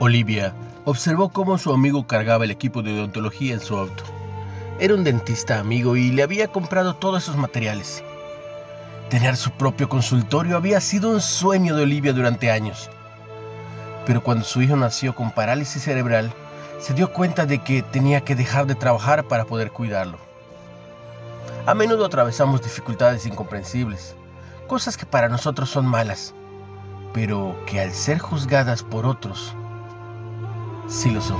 Olivia observó cómo su amigo cargaba el equipo de odontología en su auto. Era un dentista amigo y le había comprado todos esos materiales. Tener su propio consultorio había sido un sueño de Olivia durante años. Pero cuando su hijo nació con parálisis cerebral, se dio cuenta de que tenía que dejar de trabajar para poder cuidarlo. A menudo atravesamos dificultades incomprensibles, cosas que para nosotros son malas, pero que al ser juzgadas por otros, sí lo son.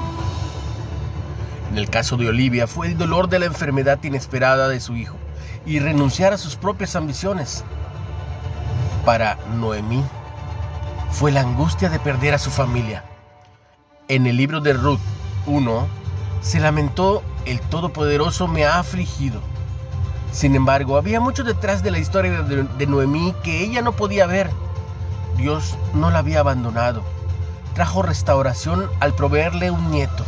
En el caso de Olivia fue el dolor de la enfermedad inesperada de su hijo y renunciar a sus propias ambiciones. Para Noemí fue la angustia de perder a su familia. En el libro de Ruth 1 se lamentó, el Todopoderoso me ha afligido. Sin embargo, había mucho detrás de la historia de, Noemí que ella no podía ver. Dios no la había abandonado trajo restauración al proveerle un nieto.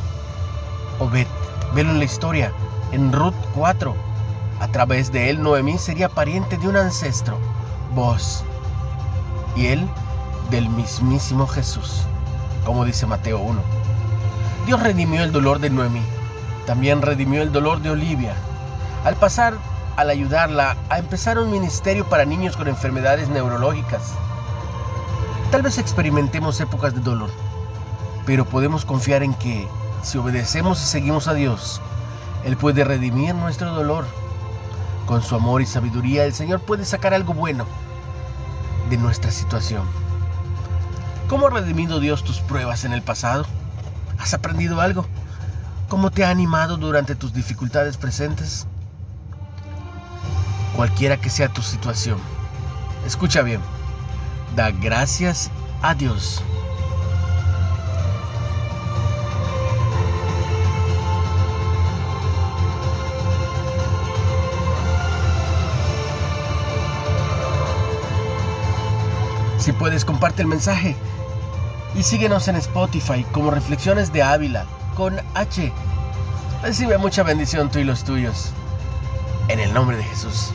Obed, velo en la historia, en Ruth 4. A través de él Noemí sería pariente de un ancestro, vos, y él del mismísimo Jesús, como dice Mateo 1. Dios redimió el dolor de Noemí, también redimió el dolor de Olivia. Al pasar, al ayudarla a empezar un ministerio para niños con enfermedades neurológicas, Tal vez experimentemos épocas de dolor, pero podemos confiar en que si obedecemos y seguimos a Dios, Él puede redimir nuestro dolor. Con su amor y sabiduría, el Señor puede sacar algo bueno de nuestra situación. ¿Cómo ha redimido Dios tus pruebas en el pasado? ¿Has aprendido algo? ¿Cómo te ha animado durante tus dificultades presentes? Cualquiera que sea tu situación, escucha bien Da gracias a Dios. Si puedes, comparte el mensaje y síguenos en Spotify como Reflexiones de Ávila con H. Recibe mucha bendición tú y los tuyos. En el nombre de Jesús.